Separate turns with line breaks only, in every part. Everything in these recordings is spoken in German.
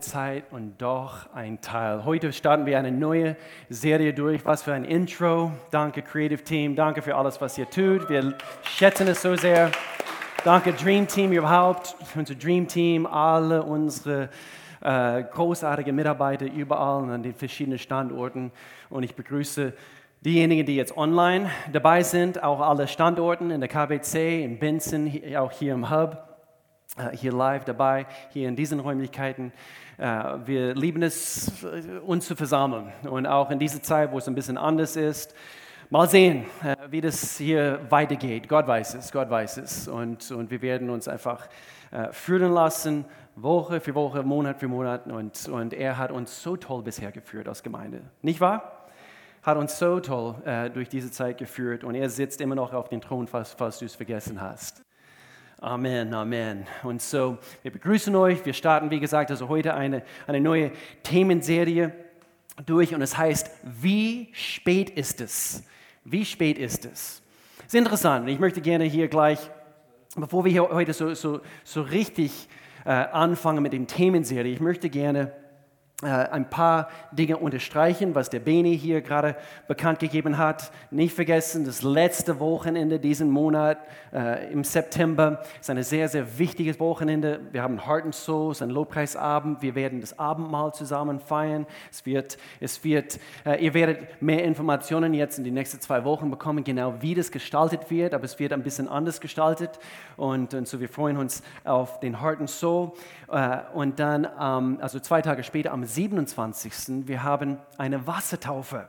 Zeit und doch ein Teil. Heute starten wir eine neue Serie durch. Was für ein Intro. Danke Creative Team, danke für alles, was ihr tut. Wir schätzen es so sehr. Danke Dream Team überhaupt, unser Dream Team, alle unsere äh, großartigen Mitarbeiter überall an den verschiedenen Standorten. Und ich begrüße diejenigen, die jetzt online dabei sind, auch alle Standorten in der KBC, in Benson, auch hier im Hub, äh, hier live dabei, hier in diesen Räumlichkeiten. Äh, wir lieben es, uns zu versammeln. Und auch in dieser Zeit, wo es ein bisschen anders ist, mal sehen, äh, wie das hier weitergeht. Gott weiß es, Gott weiß es. Und, und wir werden uns einfach äh, führen lassen, Woche für Woche, Monat für Monat. Und, und er hat uns so toll bisher geführt als Gemeinde. Nicht wahr? Hat uns so toll äh, durch diese Zeit geführt. Und er sitzt immer noch auf dem Thron, falls, falls du es vergessen hast. Amen, Amen. Und so, wir begrüßen euch. Wir starten, wie gesagt, also heute eine, eine neue Themenserie durch und es heißt, wie spät ist es? Wie spät ist es? Ist interessant. Ich möchte gerne hier gleich, bevor wir hier heute so, so, so richtig äh, anfangen mit dem Themenserie, ich möchte gerne ein paar Dinge unterstreichen, was der Beni hier gerade bekannt gegeben hat. Nicht vergessen, das letzte Wochenende diesen Monat äh, im September ist ein sehr, sehr wichtiges Wochenende. Wir haben Heart and Souls, ein Lobpreisabend. Wir werden das Abendmahl zusammen feiern. Es wird, es wird, äh, ihr werdet mehr Informationen jetzt in den nächsten zwei Wochen bekommen, genau wie das gestaltet wird, aber es wird ein bisschen anders gestaltet. Und, und so wir freuen uns auf den Heart and Soul. Äh, und dann, ähm, also zwei Tage später, am 27. Wir haben eine Wassertaufe.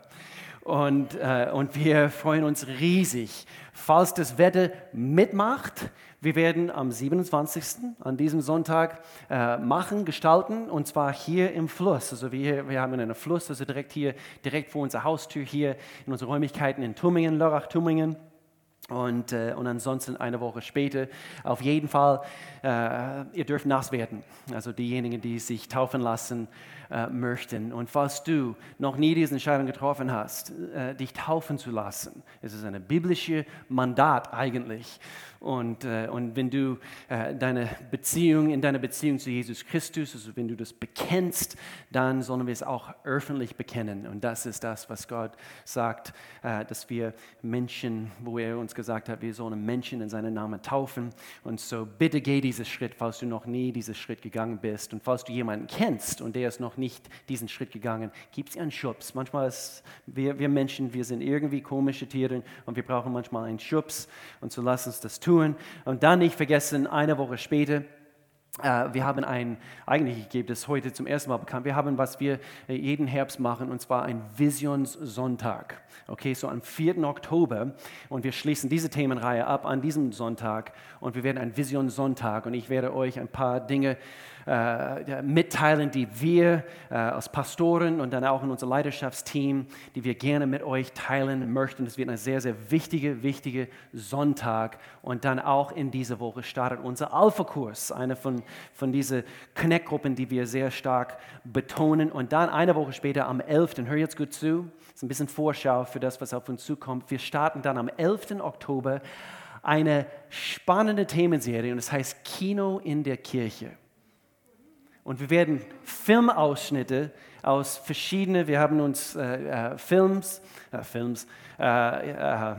Und, äh, und wir freuen uns riesig. Falls das Wetter mitmacht, wir werden am 27. an diesem Sonntag äh, machen, gestalten, und zwar hier im Fluss. Also wir, wir haben einen Fluss, also direkt hier, direkt vor unserer Haustür hier in unseren Räumlichkeiten in Tummingen, Lörrach-Tummingen. Und, äh, und ansonsten eine Woche später, auf jeden Fall, äh, ihr dürft nass werden. Also diejenigen, die sich taufen lassen äh, möchten. Und falls du noch nie diese Entscheidung getroffen hast, äh, dich taufen zu lassen, es ist ein biblisches Mandat eigentlich. Und, äh, und wenn du äh, deine Beziehung, in deiner Beziehung zu Jesus Christus, also wenn du das bekennst, dann sollen wir es auch öffentlich bekennen. Und das ist das, was Gott sagt, äh, dass wir Menschen, wo er uns gesagt hat, wir sollen Menschen in seinen Namen taufen. Und so bitte geh diesen Schritt, falls du noch nie diesen Schritt gegangen bist. Und falls du jemanden kennst und der ist noch nicht diesen Schritt gegangen, gib sie einen Schubs. Manchmal ist, wir, wir Menschen, wir sind irgendwie komische Tiere und wir brauchen manchmal einen Schubs. Und so lass uns das tun tun. Und dann nicht vergessen, eine Woche später, äh, wir haben ein, eigentlich ich gebe das heute zum ersten Mal bekannt, wir haben, was wir äh, jeden Herbst machen, und zwar ein Visionssonntag. Okay, so am 4. Oktober und wir schließen diese Themenreihe ab an diesem Sonntag und wir werden ein Visionssonntag und ich werde euch ein paar Dinge äh, mitteilen, die wir äh, als Pastoren und dann auch in unserem Leidenschaftsteam, die wir gerne mit euch teilen möchten. Das wird ein sehr, sehr wichtiger, wichtiger Sonntag. Und dann auch in dieser Woche startet unser Alpha-Kurs, eine von, von diesen Connect-Gruppen, die wir sehr stark betonen. Und dann eine Woche später am 11., hör jetzt gut zu, ist ein bisschen Vorschau für das, was auf uns zukommt. Wir starten dann am 11. Oktober eine spannende Themenserie und es das heißt Kino in der Kirche. Und wir werden Filmausschnitte aus verschiedenen, wir haben uns äh, äh, Films, äh, Films, äh, äh,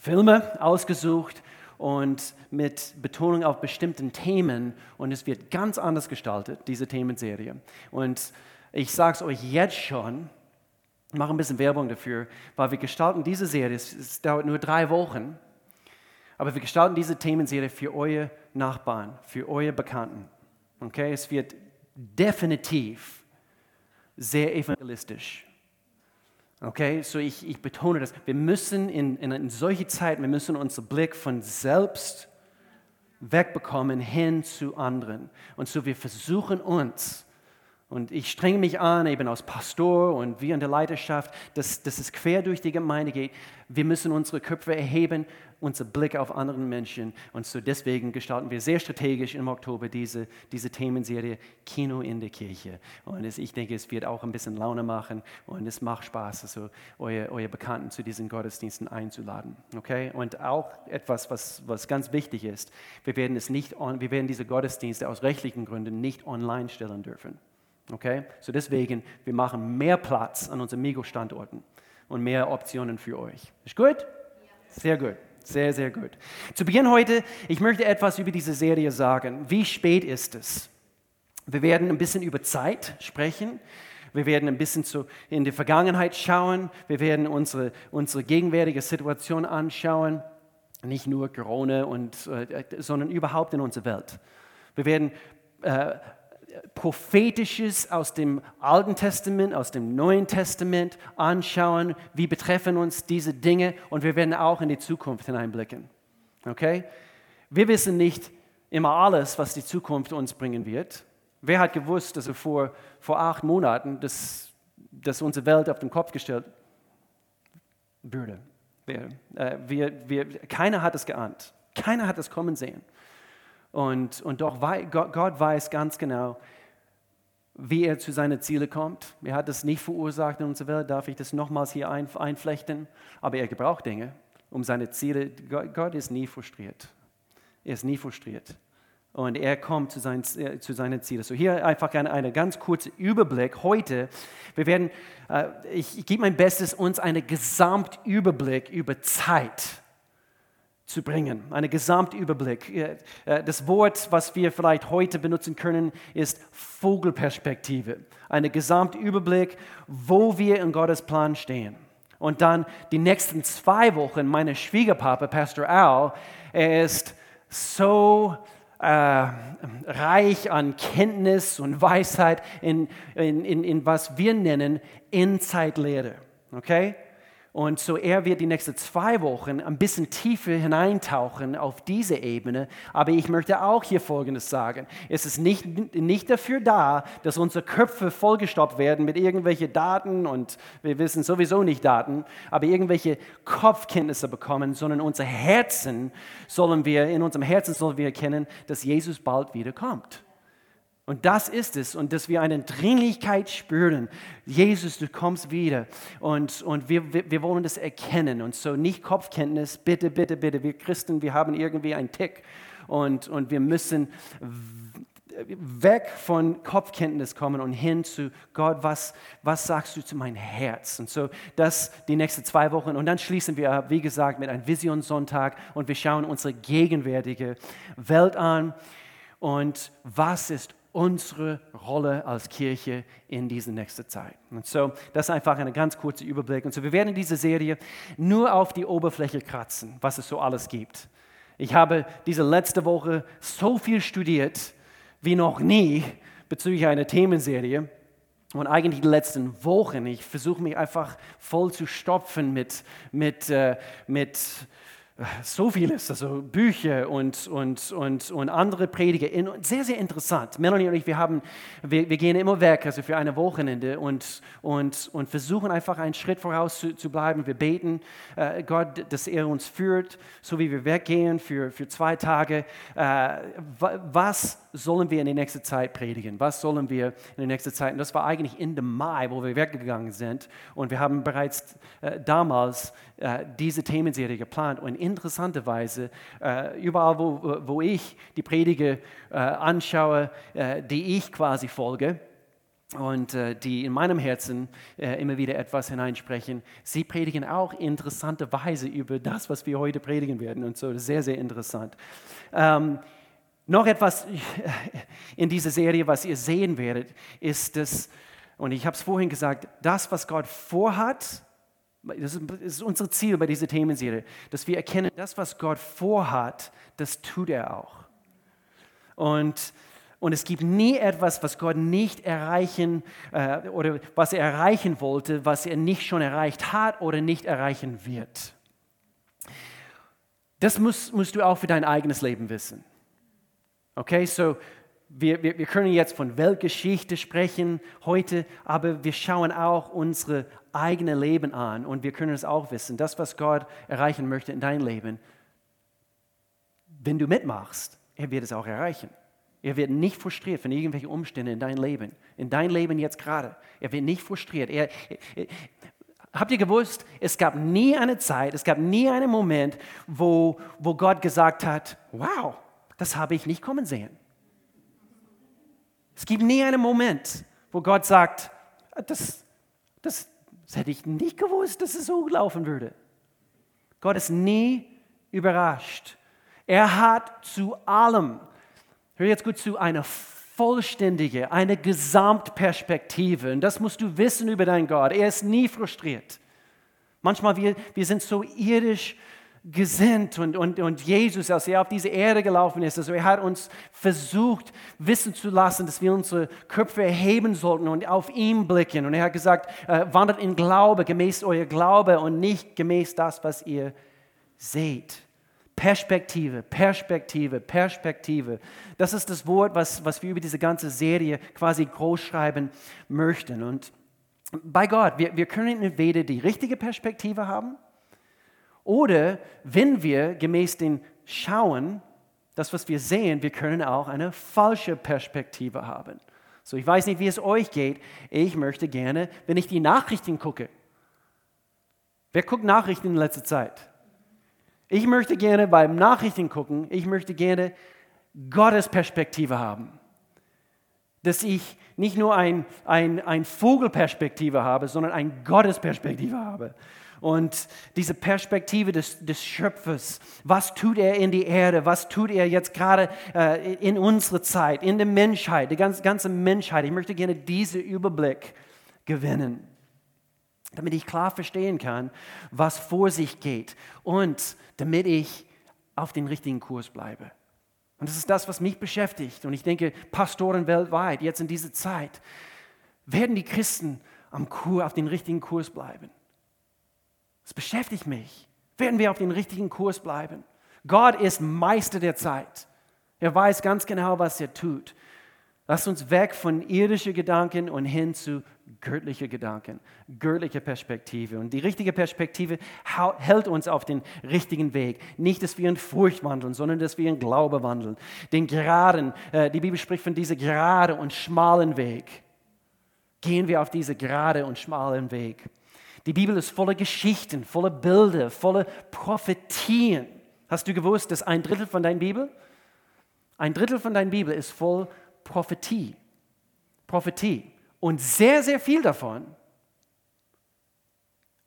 Filme ausgesucht und mit Betonung auf bestimmten Themen. Und es wird ganz anders gestaltet, diese Themenserie. Und ich sage es euch jetzt schon, mache ein bisschen Werbung dafür, weil wir gestalten diese Serie, es, es dauert nur drei Wochen, aber wir gestalten diese Themenserie für eure Nachbarn, für eure Bekannten. Okay, es wird definitiv sehr evangelistisch. Okay, so ich, ich betone das. Wir müssen in, in, in solche Zeiten, wir müssen unseren Blick von selbst wegbekommen hin zu anderen. Und so wir versuchen uns, und ich strenge mich an, eben als Pastor und wir in der Leiterschaft, dass, dass es quer durch die Gemeinde geht. Wir müssen unsere Köpfe erheben unser Blick auf andere Menschen. Und so deswegen gestalten wir sehr strategisch im Oktober diese, diese Themenserie Kino in der Kirche. Und es, ich denke, es wird auch ein bisschen Laune machen und es macht Spaß, also eure, eure Bekannten zu diesen Gottesdiensten einzuladen. Okay? Und auch etwas, was, was ganz wichtig ist, wir werden, es nicht on, wir werden diese Gottesdienste aus rechtlichen Gründen nicht online stellen dürfen. Okay? So deswegen, wir machen mehr Platz an unseren Migo-Standorten und mehr Optionen für euch. Ist gut? Sehr gut. Sehr, sehr gut. Zu Beginn heute, ich möchte etwas über diese Serie sagen. Wie spät ist es? Wir werden ein bisschen über Zeit sprechen. Wir werden ein bisschen zu, in die Vergangenheit schauen. Wir werden unsere, unsere gegenwärtige Situation anschauen. Nicht nur Corona, und, äh, sondern überhaupt in unserer Welt. Wir werden äh, Prophetisches aus dem Alten Testament, aus dem Neuen Testament anschauen, wie betreffen uns diese Dinge und wir werden auch in die Zukunft hineinblicken. Okay? Wir wissen nicht immer alles, was die Zukunft uns bringen wird. Wer hat gewusst, dass vor, vor acht Monaten, dass, dass unsere Welt auf den Kopf gestellt würde? Wir, äh, wir, wir, keiner hat es geahnt. Keiner hat es kommen sehen. Und, und doch Gott, Gott weiß ganz genau, wie er zu seinen Zielen kommt. Er hat es nicht verursacht in unserer Welt, darf ich das nochmals hier ein, einflechten. Aber er gebraucht Dinge, um seine Ziele. Gott, Gott ist nie frustriert. Er ist nie frustriert. Und er kommt zu seinen, äh, zu seinen Zielen. So hier einfach ein eine ganz kurze Überblick. Heute, wir werden, äh, ich, ich gebe mein Bestes, uns einen Gesamtüberblick über Zeit zu bringen, einen Gesamtüberblick. Äh, das Wort, was wir vielleicht heute benutzen können, ist Vogelperspektive. Ein Gesamtüberblick, wo wir in Gottes Plan stehen. Und dann die nächsten zwei Wochen, mein Schwiegerpapa, Pastor Al, er ist so äh, reich an Kenntnis und Weisheit in, in, in, in was wir nennen Insight-Lehre. Okay? Und so er wird die nächsten zwei Wochen ein bisschen tiefer hineintauchen auf diese Ebene. Aber ich möchte auch hier Folgendes sagen. Es ist nicht, nicht dafür da, dass unsere Köpfe vollgestopft werden mit irgendwelchen Daten und wir wissen sowieso nicht Daten, aber irgendwelche Kopfkenntnisse bekommen, sondern unser Herzen sollen wir, in unserem Herzen sollen wir erkennen, dass Jesus bald wiederkommt. Und das ist es. Und dass wir eine Dringlichkeit spüren. Jesus, du kommst wieder. Und, und wir, wir, wollen das erkennen. Und so nicht Kopfkenntnis. Bitte, bitte, bitte. Wir Christen, wir haben irgendwie einen Tick. Und, und wir müssen weg von Kopfkenntnis kommen und hin zu Gott, was, was sagst du zu meinem Herz? Und so das die nächsten zwei Wochen. Und dann schließen wir, wie gesagt, mit einem Visionssonntag und wir schauen unsere gegenwärtige Welt an. Und was ist unsere Rolle als Kirche in dieser nächsten Zeit. Und so, das ist einfach ein ganz kurzer Überblick. Und so, wir werden in dieser Serie nur auf die Oberfläche kratzen, was es so alles gibt. Ich habe diese letzte Woche so viel studiert wie noch nie bezüglich einer Themenserie. Und eigentlich die letzten Wochen, ich versuche mich einfach voll zu stopfen mit, mit, äh, mit so vieles, also Bücher und, und, und, und andere Prediger. Sehr, sehr interessant. Melanie und ich, wir, haben, wir, wir gehen immer weg, also für ein Wochenende und, und, und versuchen einfach einen Schritt voraus zu, zu bleiben. Wir beten äh, Gott, dass er uns führt, so wie wir weggehen für, für zwei Tage. Äh, was sollen wir in der nächsten Zeit predigen? Was sollen wir in der nächsten Zeit? Und das war eigentlich Ende Mai, wo wir weggegangen sind. Und wir haben bereits äh, damals äh, diese Themenserie geplant. Und interessanterweise, äh, überall, wo, wo ich die Prediger äh, anschaue, äh, die ich quasi folge, und äh, die in meinem Herzen immer wieder etwas hineinsprechen. Sie predigen auch interessanterweise über das, was wir heute predigen werden. Und so sehr, sehr interessant. Ähm, noch etwas in dieser Serie, was ihr sehen werdet, ist das, und ich habe es vorhin gesagt, das, was Gott vorhat, das ist unser Ziel bei dieser Themenserie, dass wir erkennen, das, was Gott vorhat, das tut er auch. Und, und es gibt nie etwas, was Gott nicht erreichen äh, oder was er erreichen wollte, was er nicht schon erreicht hat oder nicht erreichen wird. Das musst, musst du auch für dein eigenes Leben wissen. Okay, so wir, wir, wir können jetzt von Weltgeschichte sprechen heute, aber wir schauen auch unsere eigene Leben an und wir können es auch wissen, das, was Gott erreichen möchte in dein Leben, wenn du mitmachst, er wird es auch erreichen. Er wird nicht frustriert von irgendwelchen Umständen in dein Leben, in dein Leben jetzt gerade. Er wird nicht frustriert. Er, er, habt ihr gewusst, es gab nie eine Zeit, es gab nie einen Moment, wo, wo Gott gesagt hat, wow, das habe ich nicht kommen sehen. Es gibt nie einen Moment, wo Gott sagt, das, das, das hätte ich nicht gewusst, dass es so laufen würde. Gott ist nie überrascht. Er hat zu allem, hör jetzt gut zu, eine vollständige, eine Gesamtperspektive. Und das musst du wissen über deinen Gott. Er ist nie frustriert. Manchmal wir, wir sind so irdisch gesinnt und, und, und Jesus, als er auf diese Erde gelaufen ist, also er hat uns versucht, wissen zu lassen, dass wir unsere Köpfe erheben sollten und auf ihn blicken. Und er hat gesagt, äh, wandert in Glaube, gemäß euer Glaube und nicht gemäß das, was ihr seht. Perspektive, Perspektive, Perspektive. Das ist das Wort, was, was wir über diese ganze Serie quasi groß schreiben möchten. Und bei Gott, wir, wir können entweder die richtige Perspektive haben oder wenn wir gemäß den Schauen, das, was wir sehen, wir können auch eine falsche Perspektive haben. So, ich weiß nicht, wie es euch geht. Ich möchte gerne, wenn ich die Nachrichten gucke. Wer guckt Nachrichten in letzter Zeit? Ich möchte gerne beim Nachrichten gucken, ich möchte gerne Gottes Perspektive haben. Dass ich nicht nur ein, ein, ein Vogelperspektive habe, sondern eine Gottesperspektive habe. Und diese Perspektive des, des Schöpfers, was tut er in die Erde, was tut er jetzt gerade äh, in unserer Zeit, in der Menschheit, die ganze, ganze Menschheit. Ich möchte gerne diesen Überblick gewinnen, damit ich klar verstehen kann, was vor sich geht und damit ich auf den richtigen Kurs bleibe. Und das ist das, was mich beschäftigt. Und ich denke, Pastoren weltweit, jetzt in dieser Zeit, werden die Christen am Kur, auf den richtigen Kurs bleiben. Das beschäftigt mich. Werden wir auf den richtigen Kurs bleiben? Gott ist Meister der Zeit. Er weiß ganz genau, was er tut. Lass uns weg von irdischen Gedanken und hin zu göttlichen Gedanken, göttliche Perspektive. Und die richtige Perspektive hält uns auf den richtigen Weg. Nicht, dass wir in Furcht wandeln, sondern dass wir in Glaube wandeln. Den geraden, äh, die Bibel spricht von diesem geraden und schmalen Weg. Gehen wir auf diesen geraden und schmalen Weg. Die Bibel ist voller Geschichten, voller Bilder, voller Prophetien. Hast du gewusst, dass ein Drittel von deiner Bibel, ein Drittel von deiner Bibel ist voll Prophetie. Prophetie. Und sehr, sehr viel davon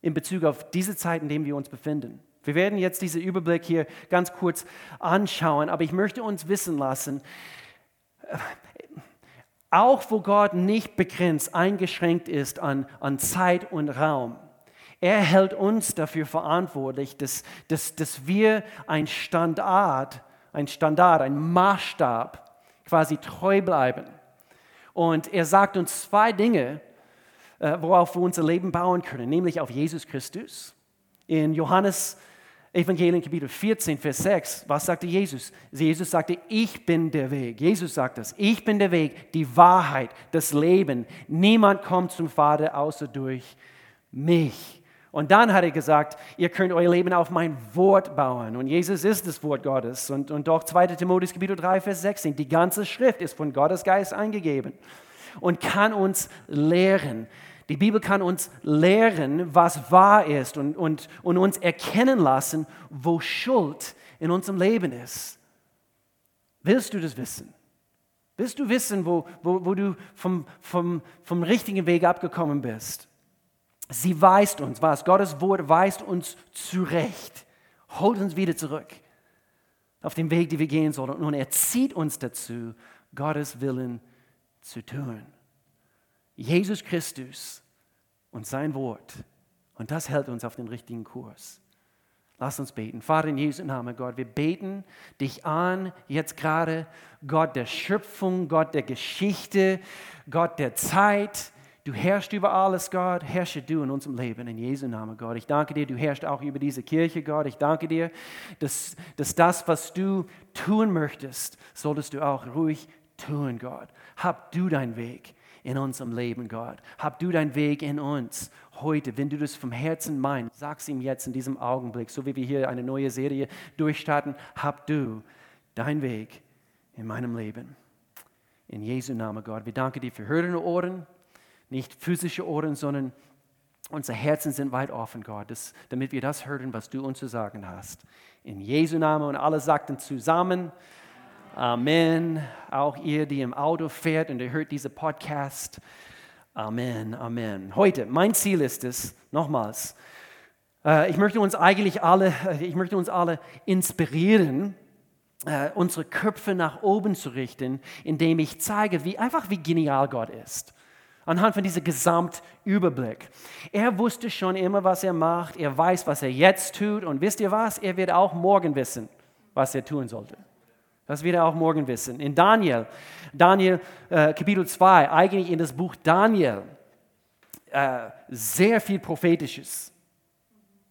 in Bezug auf diese Zeit, in der wir uns befinden. Wir werden jetzt diesen Überblick hier ganz kurz anschauen, aber ich möchte uns wissen lassen, auch wo Gott nicht begrenzt, eingeschränkt ist an, an Zeit und Raum, er hält uns dafür verantwortlich, dass, dass, dass wir ein Standard, ein Standard, ein Maßstab quasi treu bleiben. Und er sagt uns zwei Dinge, äh, worauf wir unser Leben bauen können, nämlich auf Jesus Christus. In Johannes Evangelium Kapitel 14, Vers 6, was sagte Jesus? Jesus sagte, ich bin der Weg. Jesus sagt das, ich bin der Weg, die Wahrheit, das Leben. Niemand kommt zum Vater außer durch mich. Und dann hat er gesagt, ihr könnt euer Leben auf mein Wort bauen. Und Jesus ist das Wort Gottes. Und, und doch 2. Timotheus Kapitel 3, Vers 16, die ganze Schrift ist von Gottes Geist eingegeben und kann uns lehren. Die Bibel kann uns lehren, was wahr ist und, und, und uns erkennen lassen, wo Schuld in unserem Leben ist. Willst du das wissen? Willst du wissen, wo, wo, wo du vom, vom, vom richtigen Weg abgekommen bist? Sie weist uns was. Gottes Wort weist uns zurecht, holt uns wieder zurück auf den Weg, den wir gehen sollen. Und er zieht uns dazu, Gottes Willen zu tun. Jesus Christus und sein Wort. Und das hält uns auf den richtigen Kurs. Lass uns beten. Vater in Jesu Namen, Gott, wir beten dich an, jetzt gerade, Gott der Schöpfung, Gott der Geschichte, Gott der Zeit. Du herrschst über alles, Gott. Herrsche du in unserem Leben, in Jesu Namen, Gott. Ich danke dir, du herrschst auch über diese Kirche, Gott. Ich danke dir, dass, dass das, was du tun möchtest, solltest du auch ruhig tun, Gott. Hab du deinen Weg in unserem Leben, Gott. Hab du deinen Weg in uns heute. Wenn du das vom Herzen meinst, sag's ihm jetzt in diesem Augenblick, so wie wir hier eine neue Serie durchstarten. Hab du deinen Weg in meinem Leben. In Jesu Namen, Gott. Wir danken dir für hörende Ohren nicht physische Ohren, sondern unsere Herzen sind weit offen, Gott, das, damit wir das hören, was du uns zu sagen hast. In Jesu Namen und alle sagten zusammen, Amen. Auch ihr, die im Auto fährt und ihr hört diesen Podcast, Amen, Amen. Heute, mein Ziel ist es, nochmals, äh, ich möchte uns eigentlich alle, äh, ich möchte uns alle inspirieren, äh, unsere Köpfe nach oben zu richten, indem ich zeige, wie einfach wie genial Gott ist. Anhand von diesem Gesamtüberblick. Er wusste schon immer, was er macht. Er weiß, was er jetzt tut. Und wisst ihr was? Er wird auch morgen wissen, was er tun sollte. Das wird er auch morgen wissen. In Daniel, Daniel äh, Kapitel 2, eigentlich in das Buch Daniel, äh, sehr viel Prophetisches.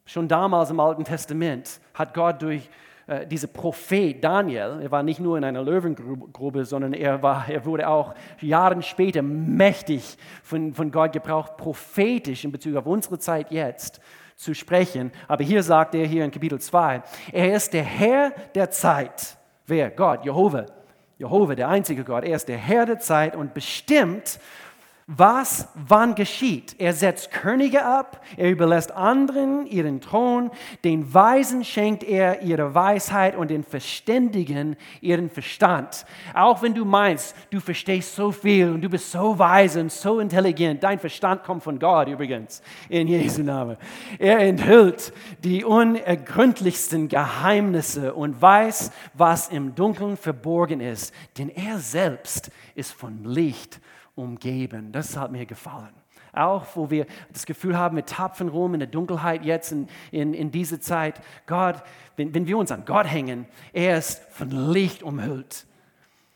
Schon damals im Alten Testament hat Gott durch äh, dieser Prophet Daniel, er war nicht nur in einer Löwengrube, sondern er, war, er wurde auch Jahre später mächtig von, von Gott gebraucht, prophetisch in Bezug auf unsere Zeit jetzt zu sprechen. Aber hier sagt er hier in Kapitel 2, er ist der Herr der Zeit. Wer? Gott, Jehova. Jehova, der einzige Gott. Er ist der Herr der Zeit und bestimmt, was wann geschieht. Er setzt Könige ab, er überlässt anderen ihren Thron, den Weisen schenkt er ihre Weisheit und den Verständigen ihren Verstand. Auch wenn du meinst, du verstehst so viel und du bist so weise und so intelligent, dein Verstand kommt von Gott übrigens, in Jesu Namen. Er enthüllt die unergründlichsten Geheimnisse und weiß, was im Dunkeln verborgen ist, denn er selbst ist von Licht umgeben. Das hat mir gefallen. Auch wo wir das Gefühl haben, wir tapfen rum in der Dunkelheit jetzt in, in, in dieser Zeit. Gott, wenn, wenn wir uns an Gott hängen, er ist von Licht umhüllt.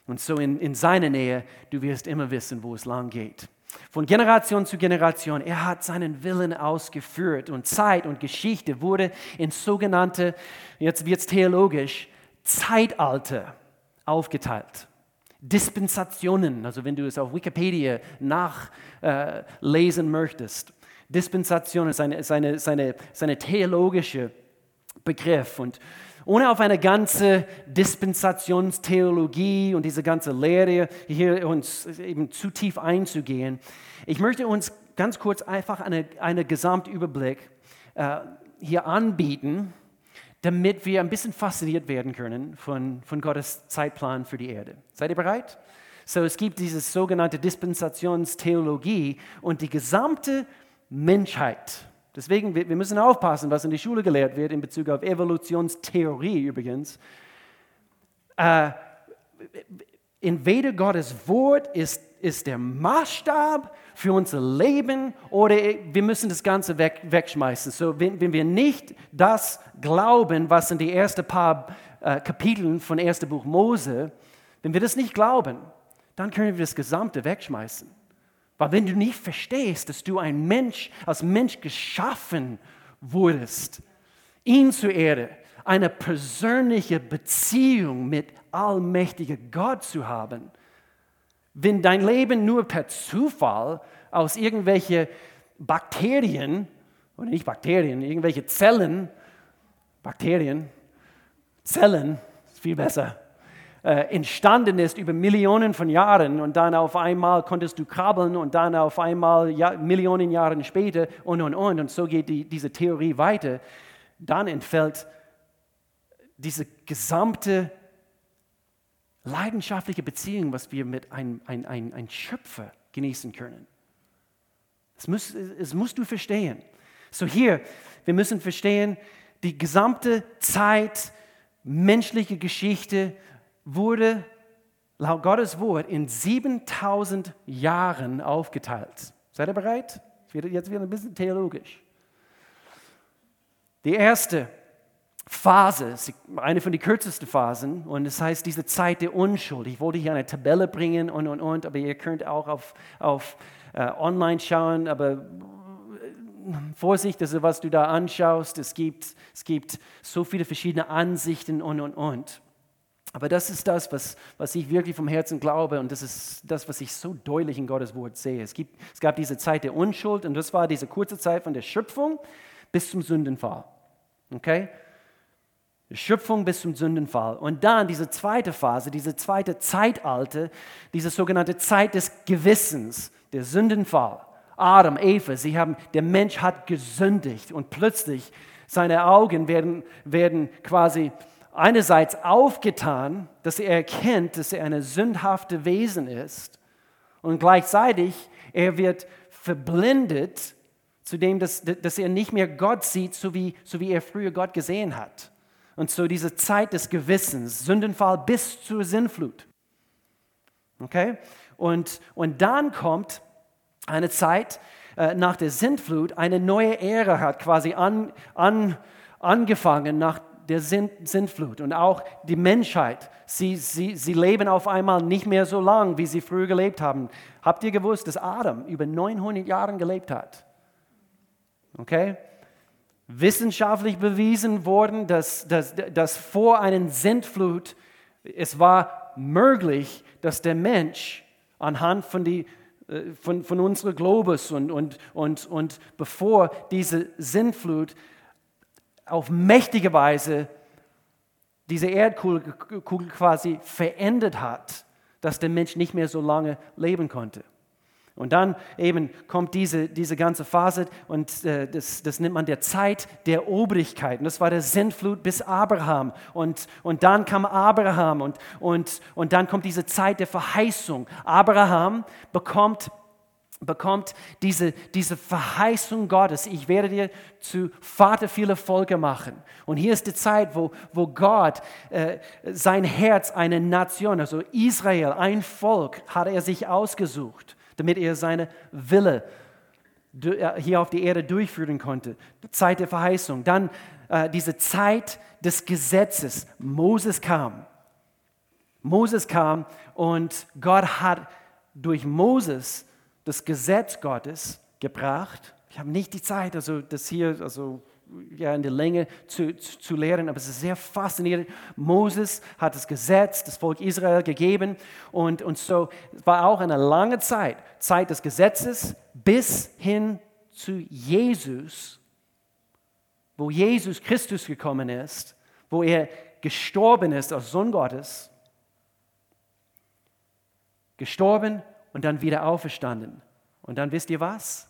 Und so in, in seiner Nähe, du wirst immer wissen, wo es lang geht. Von Generation zu Generation, er hat seinen Willen ausgeführt und Zeit und Geschichte wurde in sogenannte, jetzt wird es theologisch, Zeitalter aufgeteilt. Dispensationen, also wenn du es auf Wikipedia nachlesen äh, möchtest. Dispensation ist eine, ist eine, ist eine, ist eine theologische Begriff und ohne auf eine ganze Dispensationstheologie und diese ganze Lehre hier uns eben zu tief einzugehen, ich möchte uns ganz kurz einfach einen eine Gesamtüberblick äh, hier anbieten, damit wir ein bisschen fasziniert werden können von, von Gottes Zeitplan für die Erde. Seid ihr bereit? So, es gibt diese sogenannte Dispensationstheologie und die gesamte Menschheit. Deswegen, wir müssen aufpassen, was in der Schule gelehrt wird in Bezug auf Evolutionstheorie übrigens. Äh, entweder Gottes Wort ist, ist der Maßstab für unser Leben oder wir müssen das Ganze weg, wegschmeißen. So, wenn, wenn wir nicht das glauben, was in die ersten paar äh, Kapiteln von 1. Buch Mose, wenn wir das nicht glauben, dann können wir das Gesamte wegschmeißen. Weil wenn du nicht verstehst, dass du ein Mensch, als Mensch geschaffen wurdest, ihn zur Erde, eine persönliche Beziehung mit allmächtiger Gott zu haben, wenn dein Leben nur per Zufall aus irgendwelchen Bakterien, oder nicht Bakterien, irgendwelche Zellen, Bakterien, Zellen, ist viel besser, äh, entstanden ist über Millionen von Jahren und dann auf einmal konntest du krabbeln und dann auf einmal ja, Millionen Jahre später und und und und so geht die, diese Theorie weiter, dann entfällt diese gesamte leidenschaftliche Beziehung, was wir mit einem ein, ein, ein Schöpfer genießen können. Das, muss, das musst du verstehen. So hier, wir müssen verstehen, die gesamte Zeit, menschliche Geschichte wurde laut Gottes Wort in 7000 Jahren aufgeteilt. Seid ihr bereit? Jetzt wird ein bisschen theologisch. Die erste Phase, eine von den kürzesten Phasen, und das heißt diese Zeit der Unschuld. Ich wollte hier eine Tabelle bringen und, und, und, aber ihr könnt auch auf, auf uh, online schauen, aber äh, Vorsicht, also was du da anschaust, es gibt, es gibt so viele verschiedene Ansichten und, und, und. Aber das ist das, was, was ich wirklich vom Herzen glaube und das ist das, was ich so deutlich in Gottes Wort sehe. Es, gibt, es gab diese Zeit der Unschuld und das war diese kurze Zeit von der Schöpfung bis zum Sündenfall. Okay? Schöpfung bis zum Sündenfall. Und dann diese zweite Phase, diese zweite Zeitalter, diese sogenannte Zeit des Gewissens, der Sündenfall. Adam, Eva, sie haben, der Mensch hat gesündigt und plötzlich seine Augen werden, werden quasi einerseits aufgetan, dass er erkennt, dass er eine sündhafte Wesen ist Und gleichzeitig, er wird verblindet, zu dem, dass, dass er nicht mehr Gott sieht, so wie, so wie er früher Gott gesehen hat. Und so diese Zeit des Gewissens, Sündenfall bis zur Sinnflut. Okay? Und, und dann kommt eine Zeit äh, nach der Sintflut, eine neue Ära hat quasi an, an, angefangen nach der Sintflut. Und auch die Menschheit, sie, sie, sie leben auf einmal nicht mehr so lang, wie sie früher gelebt haben. Habt ihr gewusst, dass Adam über 900 Jahre gelebt hat? Okay? Wissenschaftlich bewiesen worden, dass, dass, dass vor einer Sintflut es war möglich, dass der Mensch anhand von, die, äh, von, von unserem Globus und, und, und, und bevor diese Sintflut auf mächtige Weise diese Erdkugel quasi verändert hat, dass der Mensch nicht mehr so lange leben konnte. Und dann eben kommt diese, diese ganze Phase und äh, das, das nennt man der Zeit der Obrigkeit. Und das war der Sintflut bis Abraham. Und, und dann kam Abraham und, und, und dann kommt diese Zeit der Verheißung. Abraham bekommt bekommt diese, diese Verheißung Gottes, ich werde dir zu Vater vieler Volke machen. Und hier ist die Zeit, wo, wo Gott äh, sein Herz, eine Nation, also Israel, ein Volk, hat er sich ausgesucht damit er seine Wille äh, hier auf die Erde durchführen konnte. Zeit der Verheißung. Dann äh, diese Zeit des Gesetzes. Moses kam. Moses kam und Gott hat durch Moses das Gesetz Gottes gebracht. Ich habe nicht die Zeit, also das hier, also ja, in der Länge zu, zu, zu, lehren, aber es ist sehr faszinierend. Moses hat das Gesetz des Volk Israel gegeben und, und so war auch eine lange Zeit, Zeit des Gesetzes bis hin zu Jesus, wo Jesus Christus gekommen ist, wo er gestorben ist als Sohn Gottes, gestorben und dann wieder auferstanden. Und dann wisst ihr was?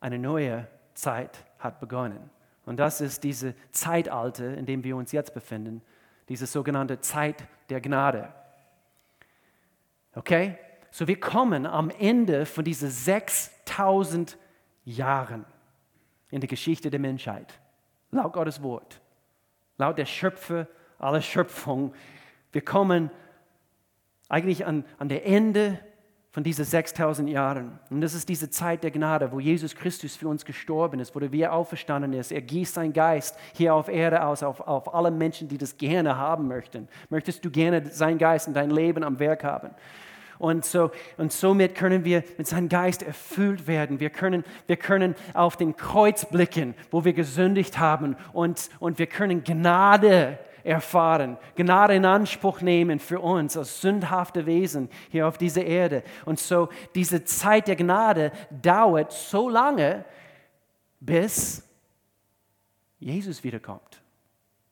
Eine neue Zeit hat begonnen. Und das ist diese Zeitalter, in dem wir uns jetzt befinden, diese sogenannte Zeit der Gnade. Okay? So wir kommen am Ende von diesen 6000 Jahren in der Geschichte der Menschheit, laut Gottes Wort, laut der Schöpfer aller Schöpfung. Wir kommen eigentlich an, an der Ende von diesen 6000 Jahren. Und das ist diese Zeit der Gnade, wo Jesus Christus für uns gestorben ist, wo er auferstanden ist. Er gießt seinen Geist hier auf Erde aus, auf, auf alle Menschen, die das gerne haben möchten. Möchtest du gerne seinen Geist in dein Leben am Werk haben? Und, so, und somit können wir mit seinem Geist erfüllt werden. Wir können, wir können auf den Kreuz blicken, wo wir gesündigt haben. Und, und wir können Gnade erfahren, Gnade in Anspruch nehmen für uns als sündhafte Wesen hier auf dieser Erde. Und so diese Zeit der Gnade dauert so lange, bis Jesus wiederkommt.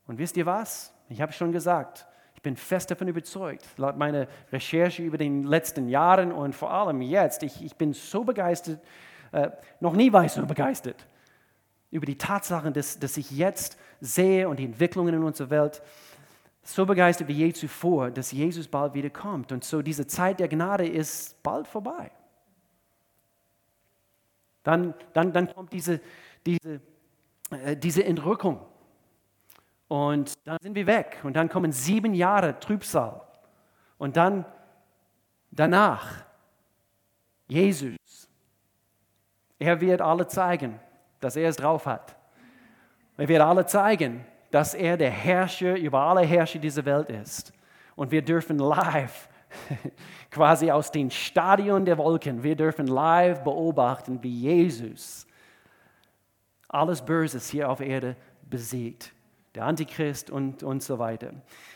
Und wisst ihr was? Ich habe schon gesagt, ich bin fest davon überzeugt, laut meiner Recherche über den letzten Jahren und vor allem jetzt, ich, ich bin so begeistert, äh, noch nie war ich so begeistert über die Tatsachen, dass, dass ich jetzt sehe und die Entwicklungen in unserer Welt, so begeistert wie je zuvor, dass Jesus bald wiederkommt. Und so diese Zeit der Gnade ist bald vorbei. Dann, dann, dann kommt diese, diese, äh, diese Entrückung. Und dann sind wir weg. Und dann kommen sieben Jahre Trübsal. Und dann danach Jesus. Er wird alle zeigen, dass er es drauf hat. Er wird alle zeigen, dass er der Herrscher über alle Herrscher dieser Welt ist. Und wir dürfen live, quasi aus dem Stadion der Wolken, wir dürfen live beobachten, wie Jesus alles Böses hier auf Erde besiegt. Der Antichrist und, und so weiter.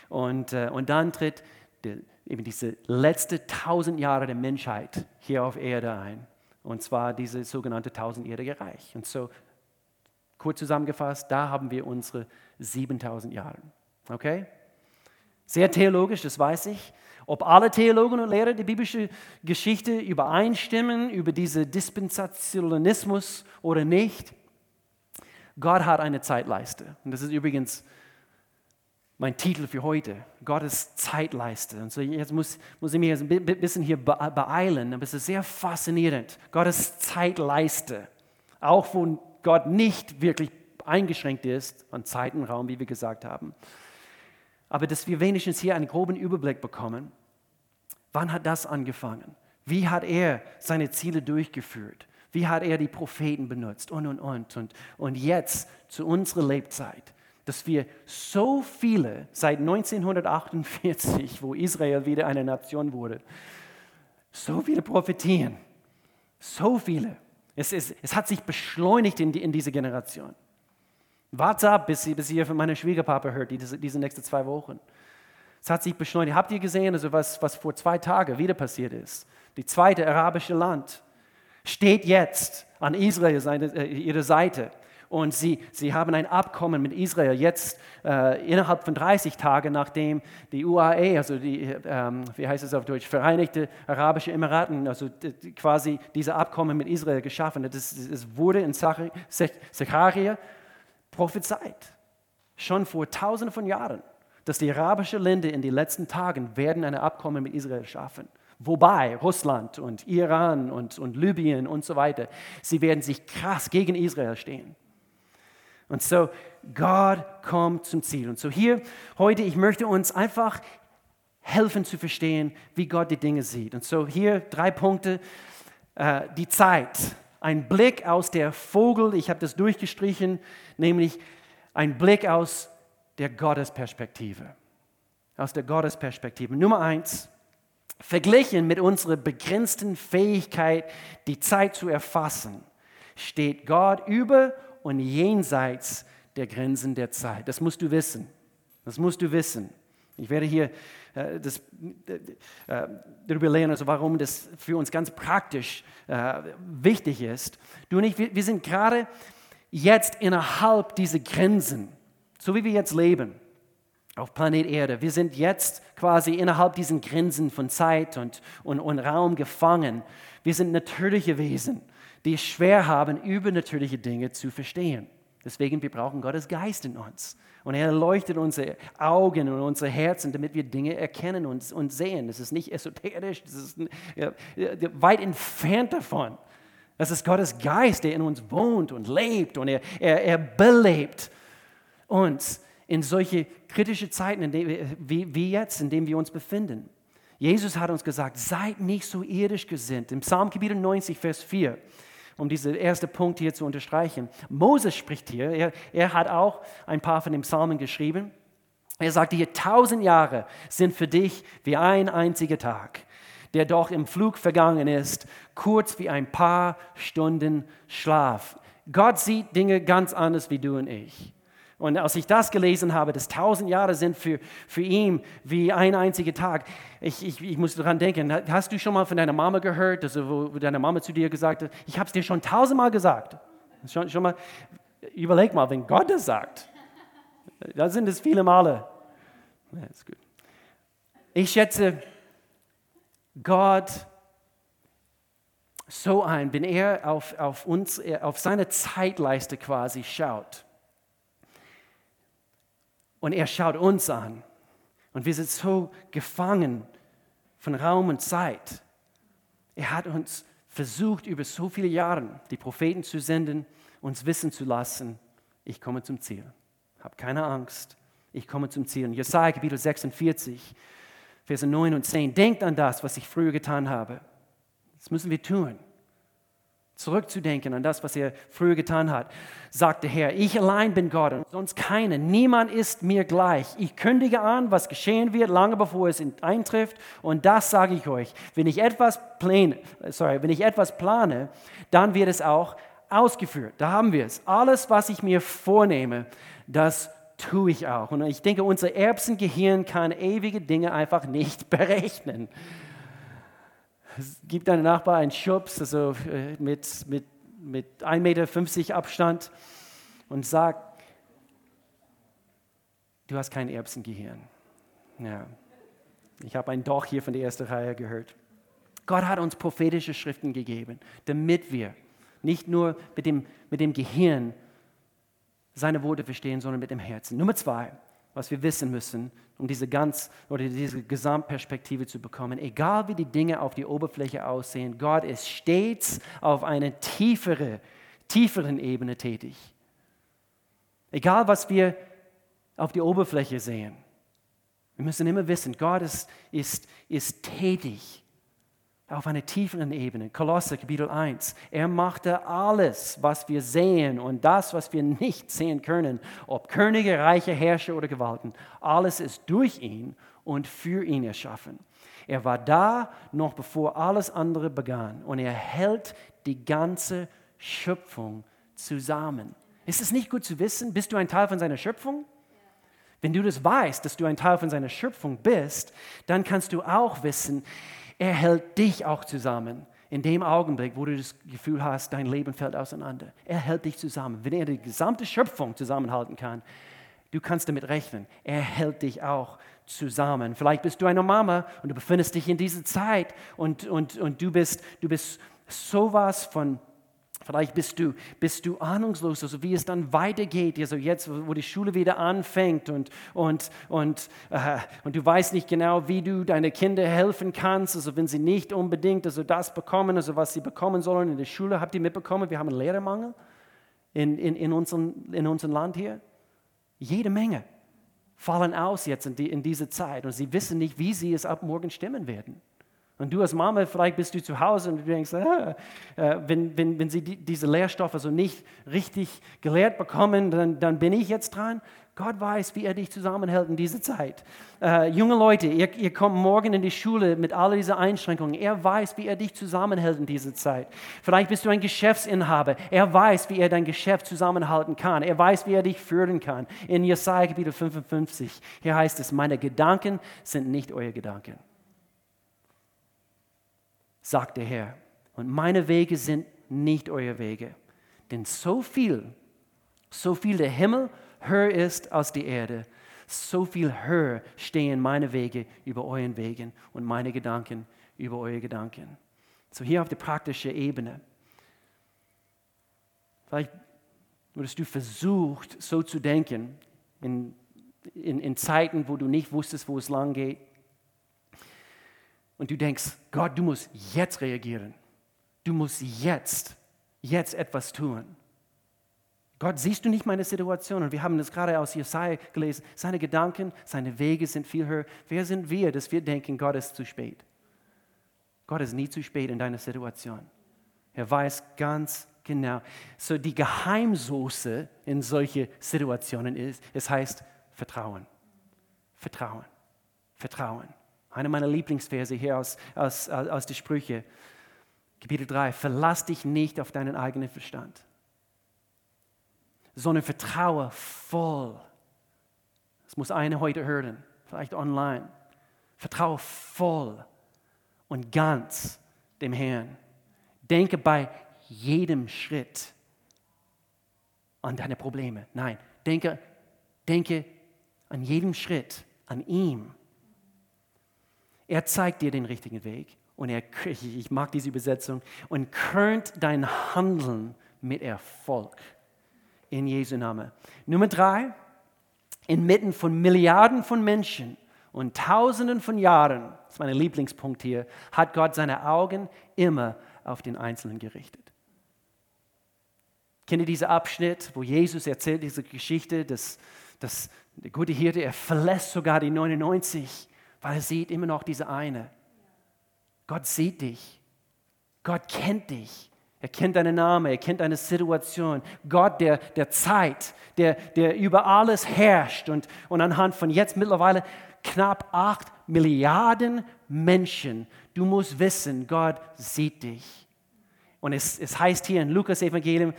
Und, äh, und dann tritt die, eben diese letzte tausend Jahre der Menschheit hier auf Erde ein. Und zwar dieses sogenannte tausendjährige Reich. Und so, kurz zusammengefasst, da haben wir unsere 7000 Jahre. Okay? Sehr theologisch, das weiß ich. Ob alle Theologen und Lehrer der biblischen Geschichte übereinstimmen über diesen Dispensationalismus oder nicht, Gott hat eine Zeitleiste. Und das ist übrigens mein Titel für heute, Gottes Zeitleiste. Und so jetzt muss, muss ich mich ein bisschen hier beeilen, aber es ist sehr faszinierend. Gottes Zeitleiste, auch wo Gott nicht wirklich eingeschränkt ist an Zeit und Raum, wie wir gesagt haben. Aber dass wir wenigstens hier einen groben Überblick bekommen, wann hat das angefangen? Wie hat er seine Ziele durchgeführt? Wie hat er die Propheten benutzt? Und, und, und. Und, und jetzt zu unserer Lebzeit dass wir so viele seit 1948, wo Israel wieder eine Nation wurde, so viele Prophetien, so viele. Es, ist, es hat sich beschleunigt in, die, in diese Bis, Warte ab, bis, bis ihr von meiner Schwiegerpapa hört, diese, diese nächsten zwei Wochen. Es hat sich beschleunigt. Habt ihr gesehen, also was, was vor zwei Tagen wieder passiert ist? Die zweite arabische Land steht jetzt an Israel seine, äh, ihre Seite und sie, sie haben ein Abkommen mit Israel jetzt äh, innerhalb von 30 Tagen, nachdem die UAE, also die, ähm, wie heißt es auf Deutsch, Vereinigte Arabische Emiraten, also quasi dieses Abkommen mit Israel geschaffen hat. Es wurde in Zechariah prophezeit, schon vor tausenden von Jahren, dass die arabischen Länder in den letzten Tagen werden ein Abkommen mit Israel schaffen. Wobei Russland und Iran und, und Libyen und so weiter, sie werden sich krass gegen Israel stehen. Und so, Gott kommt zum Ziel. Und so hier heute, ich möchte uns einfach helfen zu verstehen, wie Gott die Dinge sieht. Und so hier drei Punkte. Äh, die Zeit, ein Blick aus der Vogel, ich habe das durchgestrichen, nämlich ein Blick aus der Gottesperspektive. Aus der Gottesperspektive. Nummer eins, verglichen mit unserer begrenzten Fähigkeit, die Zeit zu erfassen, steht Gott über und jenseits der Grenzen der Zeit. Das musst du wissen. Das musst du wissen. Ich werde hier äh, das, äh, darüber lernen, also warum das für uns ganz praktisch äh, wichtig ist. Du und ich, wir, wir sind gerade jetzt innerhalb dieser Grenzen, so wie wir jetzt leben auf Planet Erde. Wir sind jetzt quasi innerhalb diesen Grenzen von Zeit und, und, und Raum gefangen. Wir sind natürliche Wesen die es schwer haben, übernatürliche Dinge zu verstehen. Deswegen, wir brauchen Gottes Geist in uns. Und er leuchtet unsere Augen und unsere Herzen, damit wir Dinge erkennen und, und sehen. Das ist nicht esoterisch, das ist ja, weit entfernt davon. Das ist Gottes Geist, der in uns wohnt und lebt und er, er, er belebt uns in solche kritische Zeiten, wir, wie, wie jetzt, in denen wir uns befinden. Jesus hat uns gesagt, seid nicht so irdisch gesinnt. Im Psalm 90, Vers 4 um diesen ersten Punkt hier zu unterstreichen. Moses spricht hier, er, er hat auch ein paar von den Psalmen geschrieben. Er sagt hier, tausend Jahre sind für dich wie ein einziger Tag, der doch im Flug vergangen ist, kurz wie ein paar Stunden Schlaf. Gott sieht Dinge ganz anders wie du und ich. Und als ich das gelesen habe, dass tausend Jahre sind für, für ihn wie ein einziger Tag, ich, ich, ich musste daran denken, hast du schon mal von deiner Mama gehört, also wo, deine Mama zu dir gesagt hat, ich habe es dir schon tausendmal gesagt. Schon, schon mal, überleg mal, wenn Gott das sagt, da sind es viele Male. Ja, ist. Ich schätze Gott so ein, wenn er auf, auf uns, auf seine Zeitleiste quasi schaut und er schaut uns an. Und wir sind so gefangen von Raum und Zeit. Er hat uns versucht, über so viele Jahre die Propheten zu senden, uns wissen zu lassen, ich komme zum Ziel. Hab keine Angst, ich komme zum Ziel. Und Jesaja Kapitel 46, Verse 9 und 10. Denkt an das, was ich früher getan habe. Das müssen wir tun zurückzudenken an das, was er früher getan hat, sagt der Herr, ich allein bin Gott und sonst keiner. Niemand ist mir gleich. Ich kündige an, was geschehen wird, lange bevor es eintrifft. Und das sage ich euch. Wenn ich etwas plane, sorry, wenn ich etwas plane, dann wird es auch ausgeführt. Da haben wir es. Alles, was ich mir vornehme, das tue ich auch. Und ich denke, unser Erbsengehirn kann ewige Dinge einfach nicht berechnen gibt deinem Nachbar einen Schubs, also äh, mit, mit, mit 1,50 Meter Abstand und sagt, du hast kein Erbsengehirn. Ja. Ich habe ein Doch hier von der ersten Reihe gehört. Gott hat uns prophetische Schriften gegeben, damit wir nicht nur mit dem, mit dem Gehirn seine Worte verstehen, sondern mit dem Herzen. Nummer zwei, was wir wissen müssen, um diese ganz oder diese Gesamtperspektive zu bekommen. Egal wie die Dinge auf die Oberfläche aussehen, Gott ist stets auf einer tiefere, tieferen Ebene tätig. Egal was wir auf die Oberfläche sehen. Wir müssen immer wissen, Gott ist, ist, ist tätig auf einer tieferen Ebene. Kolosse Kapitel 1. Er machte alles, was wir sehen und das, was wir nicht sehen können, ob Könige, Reiche, Herrscher oder Gewalten. Alles ist durch ihn und für ihn erschaffen. Er war da noch bevor alles andere begann und er hält die ganze Schöpfung zusammen. Ist es nicht gut zu wissen, bist du ein Teil von seiner Schöpfung? Wenn du das weißt, dass du ein Teil von seiner Schöpfung bist, dann kannst du auch wissen, er hält dich auch zusammen. In dem Augenblick, wo du das Gefühl hast, dein Leben fällt auseinander. Er hält dich zusammen. Wenn er die gesamte Schöpfung zusammenhalten kann, du kannst damit rechnen. Er hält dich auch zusammen. Vielleicht bist du eine Mama und du befindest dich in dieser Zeit und, und, und du, bist, du bist sowas von Vielleicht bist du, bist du ahnungslos, also wie es dann weitergeht, also jetzt, wo die Schule wieder anfängt und, und, und, äh, und du weißt nicht genau, wie du deine Kinder helfen kannst, also wenn sie nicht unbedingt also das bekommen, also was sie bekommen sollen in der Schule. Habt ihr mitbekommen, wir haben einen Lehrermangel in, in, in, unserem, in unserem Land hier? Jede Menge fallen aus jetzt in, die, in diese Zeit und sie wissen nicht, wie sie es ab morgen stimmen werden. Und du als Mama, vielleicht bist du zu Hause und du denkst, ah, äh, wenn, wenn, wenn sie die, diese Lehrstoffe so nicht richtig gelehrt bekommen, dann, dann bin ich jetzt dran. Gott weiß, wie er dich zusammenhält in dieser Zeit. Äh, junge Leute, ihr, ihr kommt morgen in die Schule mit all diesen Einschränkungen. Er weiß, wie er dich zusammenhält in dieser Zeit. Vielleicht bist du ein Geschäftsinhaber. Er weiß, wie er dein Geschäft zusammenhalten kann. Er weiß, wie er dich führen kann. In Jesaja Kapitel 55, hier heißt es, meine Gedanken sind nicht eure Gedanken sagt der Herr. Und meine Wege sind nicht eure Wege. Denn so viel, so viel der Himmel höher ist als die Erde, so viel höher stehen meine Wege über euren Wegen und meine Gedanken über eure Gedanken. So hier auf der praktischen Ebene. Vielleicht wurdest du versucht, so zu denken, in, in, in Zeiten, wo du nicht wusstest, wo es lang geht und du denkst, Gott, du musst jetzt reagieren. Du musst jetzt, jetzt etwas tun. Gott, siehst du nicht meine Situation? Und wir haben das gerade aus Jesaja gelesen. Seine Gedanken, seine Wege sind viel höher. Wer sind wir, dass wir denken, Gott ist zu spät? Gott ist nie zu spät in deiner Situation. Er weiß ganz genau. So die Geheimsoße in solche Situationen ist, es heißt Vertrauen. Vertrauen. Vertrauen. Einer meiner Lieblingsverse hier aus, aus, aus den Sprüche. Kapitel 3. Verlass dich nicht auf deinen eigenen Verstand, sondern vertraue voll. Das muss einer heute hören, vielleicht online. Vertraue voll und ganz dem Herrn. Denke bei jedem Schritt an deine Probleme. Nein, denke, denke an jedem Schritt an ihm er zeigt dir den richtigen Weg und er, ich mag diese Übersetzung, und krönt dein Handeln mit Erfolg. In Jesu Namen. Nummer drei, inmitten von Milliarden von Menschen und Tausenden von Jahren, das ist mein Lieblingspunkt hier, hat Gott seine Augen immer auf den Einzelnen gerichtet. Kennt ihr diesen Abschnitt, wo Jesus erzählt diese Geschichte, dass, dass der gute Hirte, er verlässt sogar die 99 weil er sieht immer noch diese eine. Gott sieht dich. Gott kennt dich. Er kennt deinen Namen, er kennt deine Situation. Gott, der, der Zeit, der, der über alles herrscht und, und anhand von jetzt mittlerweile knapp acht Milliarden Menschen, du musst wissen, Gott sieht dich. Und es, es heißt hier in Lukas Evangelium,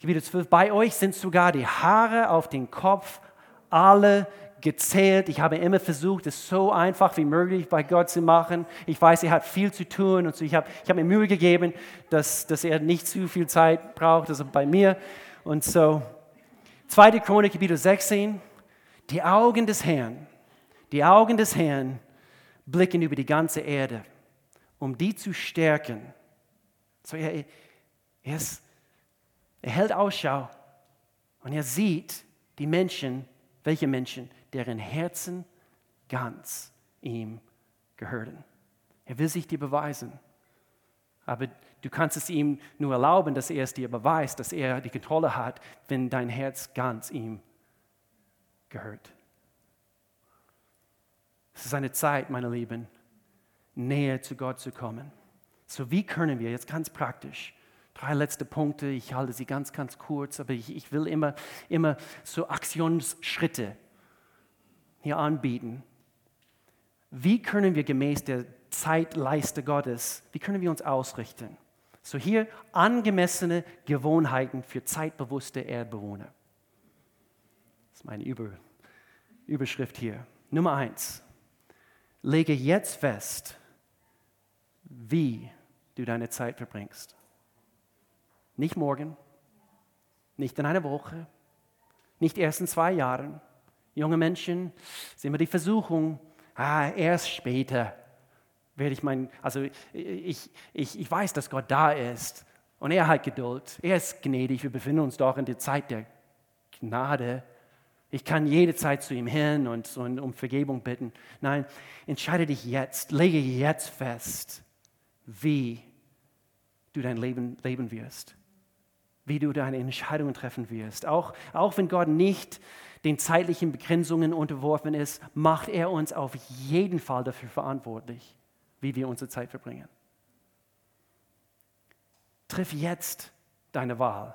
Kapitel 12, bei euch sind sogar die Haare auf den Kopf alle gezählt. Ich habe immer versucht, es so einfach wie möglich bei Gott zu machen. Ich weiß, er hat viel zu tun und so. ich habe ich hab mir Mühe gegeben, dass, dass er nicht zu viel Zeit braucht, also bei mir. Und so, 2. Chronik, Kapitel 16, die Augen des Herrn, die Augen des Herrn blicken über die ganze Erde, um die zu stärken. So, er, er, ist, er hält Ausschau und er sieht die Menschen, welche Menschen? Deren Herzen ganz ihm gehören. Er will sich dir beweisen. Aber du kannst es ihm nur erlauben, dass er es dir beweist, dass er die Kontrolle hat, wenn dein Herz ganz ihm gehört. Es ist eine Zeit, meine Lieben, näher zu Gott zu kommen. So wie können wir jetzt ganz praktisch drei letzte Punkte, ich halte sie ganz, ganz kurz, aber ich, ich will immer, immer so Aktionsschritte hier anbieten. Wie können wir gemäß der Zeitleiste Gottes, wie können wir uns ausrichten? So hier angemessene Gewohnheiten für zeitbewusste Erdbewohner. Das ist meine Über Überschrift hier. Nummer eins. Lege jetzt fest, wie du deine Zeit verbringst. Nicht morgen, nicht in einer Woche, nicht erst in zwei Jahren. Junge Menschen sehen wir die Versuchung, ah, erst später werde ich mein, also ich, ich, ich weiß, dass Gott da ist und er hat Geduld, er ist gnädig, wir befinden uns doch in der Zeit der Gnade. Ich kann jede Zeit zu ihm hin und, und um Vergebung bitten. Nein, entscheide dich jetzt, lege jetzt fest, wie du dein Leben leben wirst, wie du deine Entscheidungen treffen wirst. Auch, auch wenn Gott nicht den zeitlichen Begrenzungen unterworfen ist, macht er uns auf jeden Fall dafür verantwortlich, wie wir unsere Zeit verbringen. Triff jetzt deine Wahl.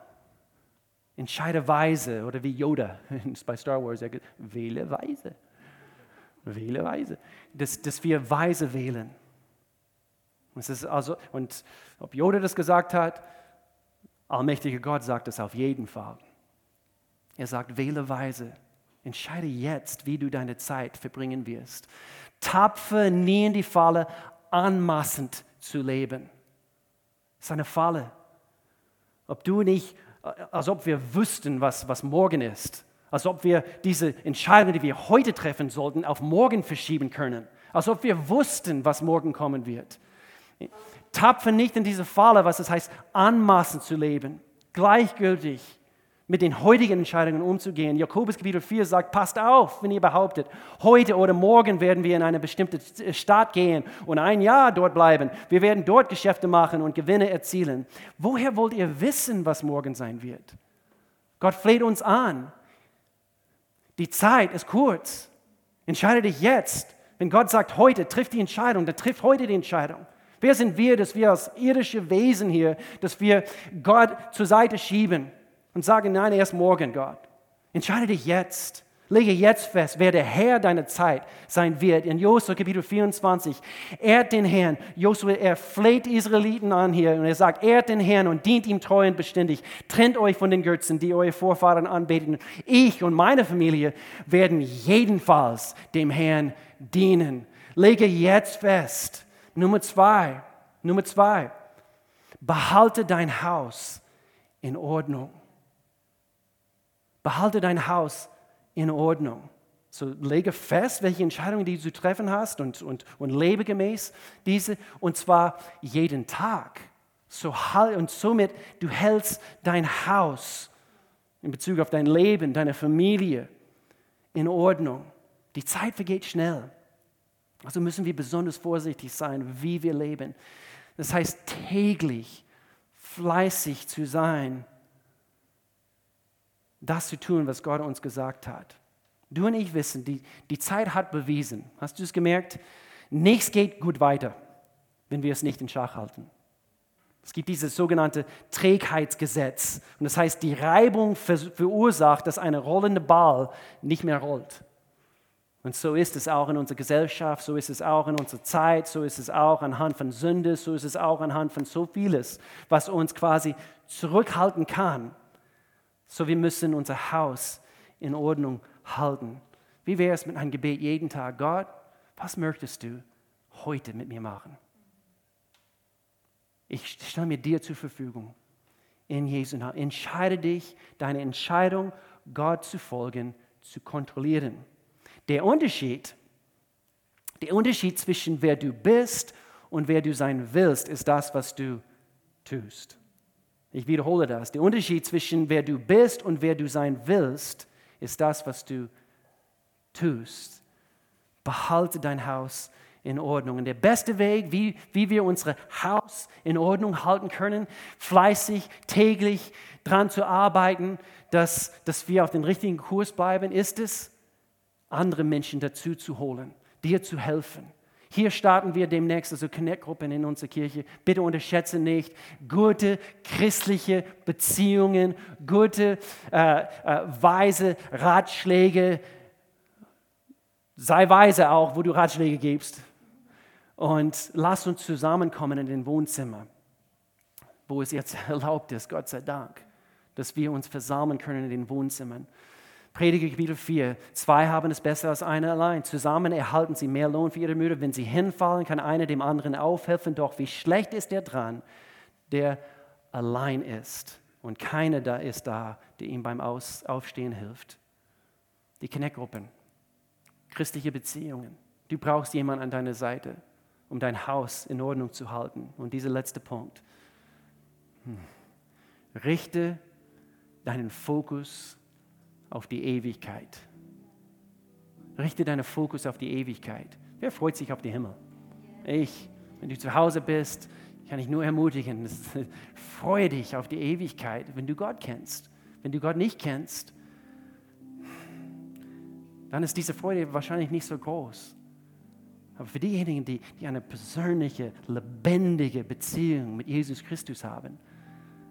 Entscheide weise oder wie Yoda bei Star Wars sagt, wähle weise. Wähle weise. Dass, dass wir weise wählen. Es ist also, und ob Yoda das gesagt hat, allmächtiger Gott sagt es auf jeden Fall. Er sagt, wähle weise. Entscheide jetzt, wie du deine Zeit verbringen wirst. Tapfe nie in die Falle, anmaßend zu leben. Das ist eine Falle. Ob du nicht, als ob wir wüssten, was, was morgen ist. Als ob wir diese Entscheidung, die wir heute treffen sollten, auf morgen verschieben können. Als ob wir wussten, was morgen kommen wird. Tapfe nicht in diese Falle, was es heißt, anmaßend zu leben, gleichgültig mit den heutigen Entscheidungen umzugehen. Jakobus Kapitel 4 sagt, passt auf, wenn ihr behauptet, heute oder morgen werden wir in eine bestimmte Stadt gehen und ein Jahr dort bleiben. Wir werden dort Geschäfte machen und Gewinne erzielen. Woher wollt ihr wissen, was morgen sein wird? Gott fleht uns an. Die Zeit ist kurz. Entscheide dich jetzt. Wenn Gott sagt heute, trifft die Entscheidung, dann trifft heute die Entscheidung. Wer sind wir, dass wir als irdische Wesen hier, dass wir Gott zur Seite schieben und sagen, nein, erst morgen, Gott. Entscheide dich jetzt. Lege jetzt fest, wer der Herr deiner Zeit sein wird. In Josua Kapitel 24, ehrt den Herrn. Josua, er fleht Israeliten an hier und er sagt, ehrt den Herrn und dient ihm treu und beständig. Trennt euch von den Götzen, die eure Vorfahren anbeten. Ich und meine Familie werden jedenfalls dem Herrn dienen. Lege jetzt fest, Nummer zwei, Nummer zwei, behalte dein Haus in Ordnung. Behalte dein Haus in Ordnung. So lege fest, welche Entscheidungen die du zu treffen hast und, und, und lebe gemäß diese, und zwar jeden Tag. So, und somit, du hältst dein Haus in Bezug auf dein Leben, deine Familie in Ordnung. Die Zeit vergeht schnell. Also müssen wir besonders vorsichtig sein, wie wir leben. Das heißt, täglich fleißig zu sein, das zu tun, was Gott uns gesagt hat. Du und ich wissen, die, die Zeit hat bewiesen. Hast du es gemerkt? Nichts geht gut weiter, wenn wir es nicht in Schach halten. Es gibt dieses sogenannte Trägheitsgesetz. Und das heißt, die Reibung verursacht, dass eine rollende Ball nicht mehr rollt. Und so ist es auch in unserer Gesellschaft, so ist es auch in unserer Zeit, so ist es auch anhand von Sünde, so ist es auch anhand von so vieles, was uns quasi zurückhalten kann. So wir müssen unser Haus in Ordnung halten. Wie wäre es mit einem Gebet jeden Tag? Gott, was möchtest du heute mit mir machen? Ich stelle mir dir zur Verfügung. In Jesu Namen. Entscheide dich, deine Entscheidung, Gott zu folgen, zu kontrollieren. Der Unterschied, der Unterschied zwischen wer du bist und wer du sein willst, ist das, was du tust. Ich wiederhole das. Der Unterschied zwischen wer du bist und wer du sein willst, ist das, was du tust, behalte dein Haus in Ordnung. Und der beste Weg, wie, wie wir unser Haus in Ordnung halten können, fleißig, täglich daran zu arbeiten, dass, dass wir auf den richtigen Kurs bleiben, ist es, andere Menschen dazu zu holen, dir zu helfen. Hier starten wir demnächst, also Connect-Gruppen in unserer Kirche. Bitte unterschätze nicht gute christliche Beziehungen, gute, äh, äh, weise Ratschläge. Sei weise auch, wo du Ratschläge gibst. Und lass uns zusammenkommen in den Wohnzimmer, wo es jetzt erlaubt ist, Gott sei Dank, dass wir uns versammeln können in den Wohnzimmern. Prediger Kapitel 4. Zwei haben es besser als einer allein. Zusammen erhalten sie mehr Lohn für ihre Mühe. Wenn sie hinfallen, kann einer dem anderen aufhelfen. Doch wie schlecht ist der dran, der allein ist und keiner da ist da, der ihm beim Aufstehen hilft. Die Connect-Gruppen, christliche Beziehungen. Du brauchst jemanden an deiner Seite, um dein Haus in Ordnung zu halten. Und dieser letzte Punkt. Hm. Richte deinen Fokus auf die Ewigkeit. Richte deinen Fokus auf die Ewigkeit. Wer freut sich auf den Himmel? Ich. Wenn du zu Hause bist, kann ich nur ermutigen, freue dich auf die Ewigkeit, wenn du Gott kennst. Wenn du Gott nicht kennst, dann ist diese Freude wahrscheinlich nicht so groß. Aber für diejenigen, die, die eine persönliche, lebendige Beziehung mit Jesus Christus haben,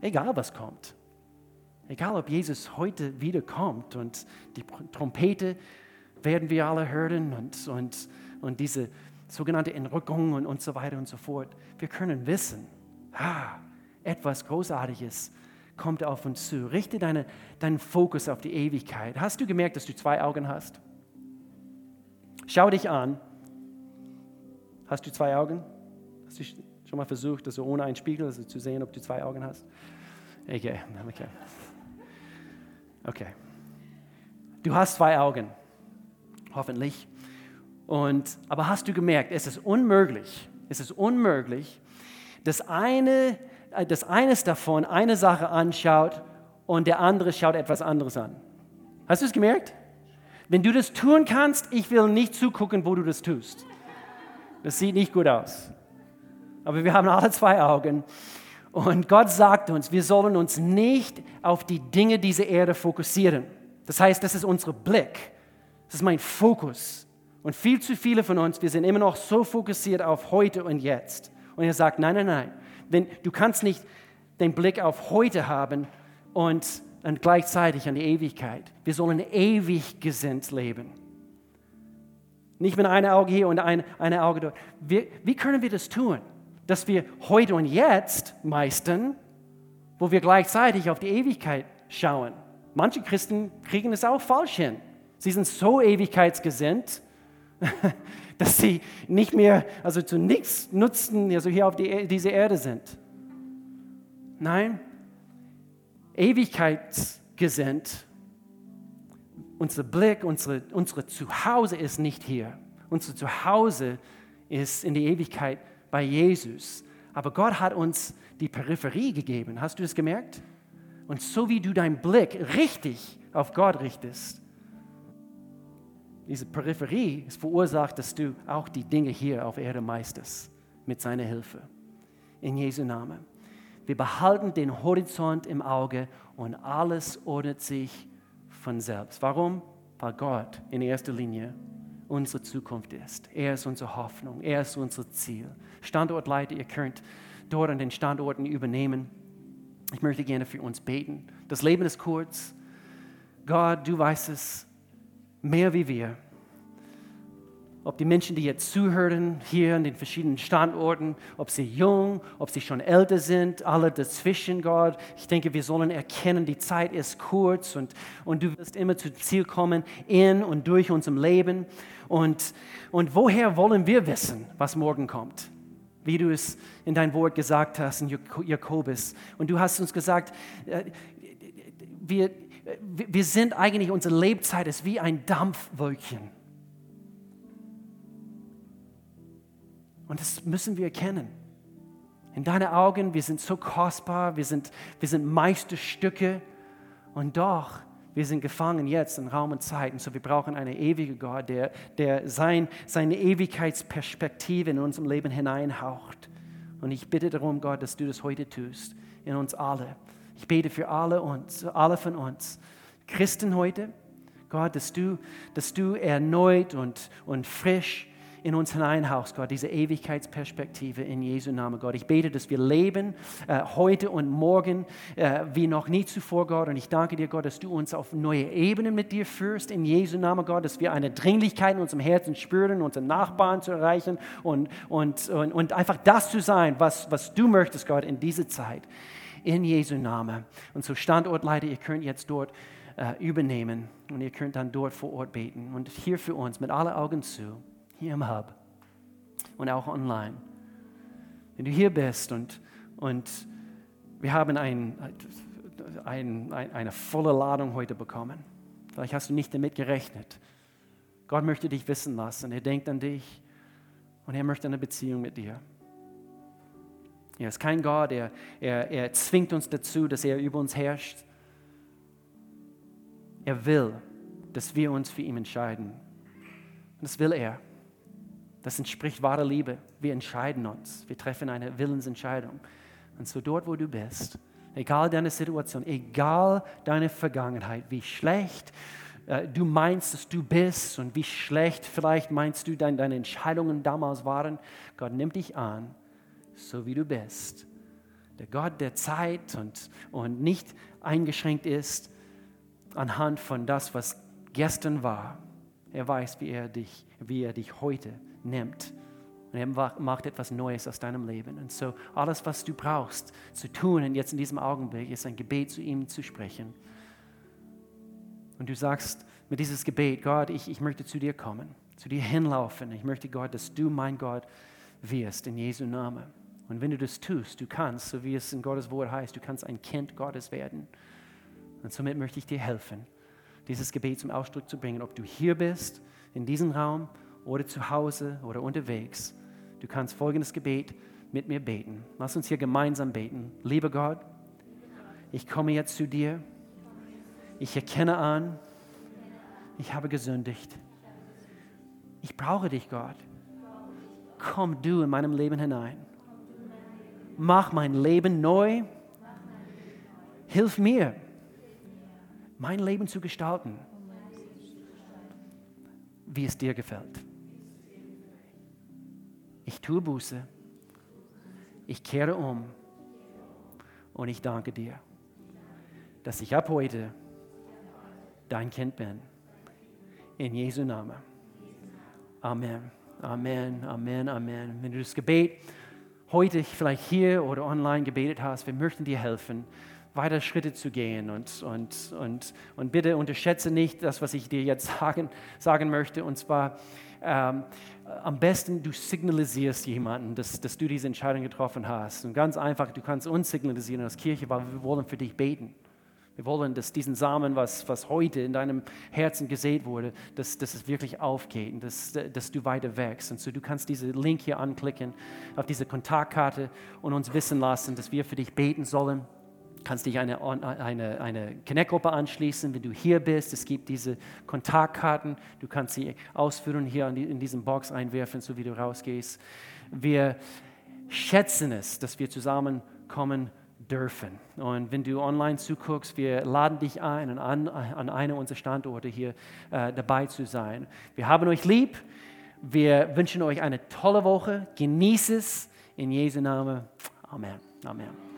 egal was kommt, Egal, ob Jesus heute wiederkommt und die Trompete werden wir alle hören und, und, und diese sogenannte Entrückung und, und so weiter und so fort. Wir können wissen, ah, etwas Großartiges kommt auf uns zu. Richte deine, deinen Fokus auf die Ewigkeit. Hast du gemerkt, dass du zwei Augen hast? Schau dich an. Hast du zwei Augen? Hast du schon mal versucht, also ohne einen Spiegel also zu sehen, ob du zwei Augen hast? Okay, okay. Okay. Du hast zwei Augen, hoffentlich. Und, aber hast du gemerkt, es ist unmöglich, es ist unmöglich, dass, eine, äh, dass eines davon eine Sache anschaut und der andere schaut etwas anderes an. Hast du es gemerkt? Wenn du das tun kannst, ich will nicht zugucken, wo du das tust. Das sieht nicht gut aus. Aber wir haben alle zwei Augen und Gott sagt uns, wir sollen uns nicht auf die Dinge dieser Erde fokussieren. Das heißt, das ist unser Blick. Das ist mein Fokus. Und viel zu viele von uns, wir sind immer noch so fokussiert auf heute und jetzt. Und er sagt, nein, nein, nein. Wenn, du kannst nicht den Blick auf heute haben und, und gleichzeitig an die Ewigkeit. Wir sollen ewig gesinnt leben. Nicht mit einem Auge hier und ein, ein Auge dort. Wir, wie können wir das tun? Dass wir heute und jetzt meistern, wo wir gleichzeitig auf die Ewigkeit schauen. Manche Christen kriegen es auch falsch hin. Sie sind so ewigkeitsgesinnt, dass sie nicht mehr, also zu nichts nutzen, also hier auf die, e-, diese Erde sind. Nein, ewigkeitsgesinnt. Unser Blick, unsere, unsere Zuhause ist nicht hier. Unser Zuhause ist in die Ewigkeit bei Jesus. Aber Gott hat uns die Peripherie gegeben. Hast du es gemerkt? Und so wie du deinen Blick richtig auf Gott richtest, diese Peripherie ist verursacht, dass du auch die Dinge hier auf Erde meisterst mit seiner Hilfe. In Jesu Namen. Wir behalten den Horizont im Auge und alles ordnet sich von selbst. Warum? Weil Gott in erster Linie unsere Zukunft ist. Er ist unsere Hoffnung. Er ist unser Ziel. Standortleiter, ihr könnt dort an den Standorten übernehmen. Ich möchte gerne für uns beten. Das Leben ist kurz. Gott, du weißt es mehr wie wir ob die Menschen, die jetzt zuhören, hier an den verschiedenen Standorten, ob sie jung, ob sie schon älter sind, alle dazwischen, Gott. Ich denke, wir sollen erkennen, die Zeit ist kurz und, und du wirst immer zu Ziel kommen in und durch unserem Leben. Und, und woher wollen wir wissen, was morgen kommt? Wie du es in dein Wort gesagt hast, in Jakobus. Und du hast uns gesagt, äh, wir, wir sind eigentlich, unsere Lebzeit ist wie ein Dampfwolkchen Und das müssen wir erkennen. In deinen Augen, wir sind so kostbar, wir sind, wir sind Meisterstücke. Und doch Wir sind gefangen jetzt in Raum und Zeit. Und so wir brauchen einen ewigen Gott, der, der sein, seine Ewigkeitsperspektive in unserem Leben hineinhaucht. Und ich bitte darum, Gott, dass du das heute tust, in uns alle. Ich bete für alle uns, alle von uns. Christen heute, Gott, dass du, dass du erneut und, und frisch in uns hineinhaust, Gott, diese Ewigkeitsperspektive in Jesu Namen, Gott. Ich bete, dass wir leben äh, heute und morgen äh, wie noch nie zuvor, Gott. Und ich danke dir, Gott, dass du uns auf neue Ebenen mit dir führst in Jesu Namen, Gott, dass wir eine Dringlichkeit in unserem Herzen spüren, unsere Nachbarn zu erreichen und, und, und, und einfach das zu sein, was, was du möchtest, Gott, in dieser Zeit. In Jesu Namen. Und so Standortleiter, ihr könnt jetzt dort äh, übernehmen und ihr könnt dann dort vor Ort beten. Und hier für uns mit allen Augen zu hier im Hub und auch online. Wenn du hier bist und, und wir haben ein, ein, ein, eine volle Ladung heute bekommen, vielleicht hast du nicht damit gerechnet. Gott möchte dich wissen lassen, er denkt an dich und er möchte eine Beziehung mit dir. Er ist kein Gott, er, er, er zwingt uns dazu, dass er über uns herrscht. Er will, dass wir uns für ihn entscheiden. Und das will er. Das entspricht wahrer Liebe. Wir entscheiden uns. Wir treffen eine Willensentscheidung. Und so dort, wo du bist, egal deine Situation, egal deine Vergangenheit, wie schlecht äh, du meinst, dass du bist und wie schlecht vielleicht meinst du, dein, deine Entscheidungen damals waren, Gott nimmt dich an, so wie du bist. Der Gott der Zeit und, und nicht eingeschränkt ist anhand von das, was gestern war. Er weiß, wie er dich, wie er dich heute nimmt. Und er macht etwas Neues aus deinem Leben. Und so alles, was du brauchst zu tun und jetzt in diesem Augenblick, ist ein Gebet zu ihm zu sprechen. Und du sagst mit dieses Gebet, Gott, ich, ich möchte zu dir kommen, zu dir hinlaufen. Ich möchte, Gott, dass du mein Gott wirst in Jesu Namen. Und wenn du das tust, du kannst, so wie es in Gottes Wort heißt, du kannst ein Kind Gottes werden. Und somit möchte ich dir helfen, dieses Gebet zum Ausdruck zu bringen, ob du hier bist, in diesem Raum oder zu Hause oder unterwegs. Du kannst folgendes Gebet mit mir beten. Lass uns hier gemeinsam beten. Lieber Gott, ich komme jetzt zu dir. Ich erkenne an, ich habe gesündigt. Ich brauche dich, Gott. Komm du in meinem Leben hinein. Mach mein Leben neu. Hilf mir, mein Leben zu gestalten, wie es dir gefällt. Tue Buße. Ich kehre um. Und ich danke dir, dass ich ab heute dein Kind bin. In Jesu Namen. Amen. Amen. Amen. Amen. Wenn du das Gebet heute vielleicht hier oder online gebetet hast, wir möchten dir helfen, weiter Schritte zu gehen. Und, und, und, und bitte unterschätze nicht das, was ich dir jetzt sagen, sagen möchte. Und zwar, ähm, am besten du signalisierst jemanden, dass, dass du diese Entscheidung getroffen hast. Und ganz einfach, du kannst uns signalisieren als Kirche, weil wir wollen für dich beten. Wir wollen, dass diesen Samen, was, was heute in deinem Herzen gesät wurde, dass, dass es wirklich aufgeht und dass, dass du weiter wächst. Und so du kannst diesen Link hier anklicken auf diese Kontaktkarte und uns wissen lassen, dass wir für dich beten sollen kannst dich eine, eine, eine Connect-Gruppe anschließen, wenn du hier bist. Es gibt diese Kontaktkarten. Du kannst sie ausführen, hier in diesem Box einwerfen, so wie du rausgehst. Wir schätzen es, dass wir zusammenkommen dürfen. Und wenn du online zuguckst, wir laden dich ein, an, an einem unserer Standorte hier äh, dabei zu sein. Wir haben euch lieb. Wir wünschen euch eine tolle Woche. Genieße es in Jesu Namen. Amen. Amen.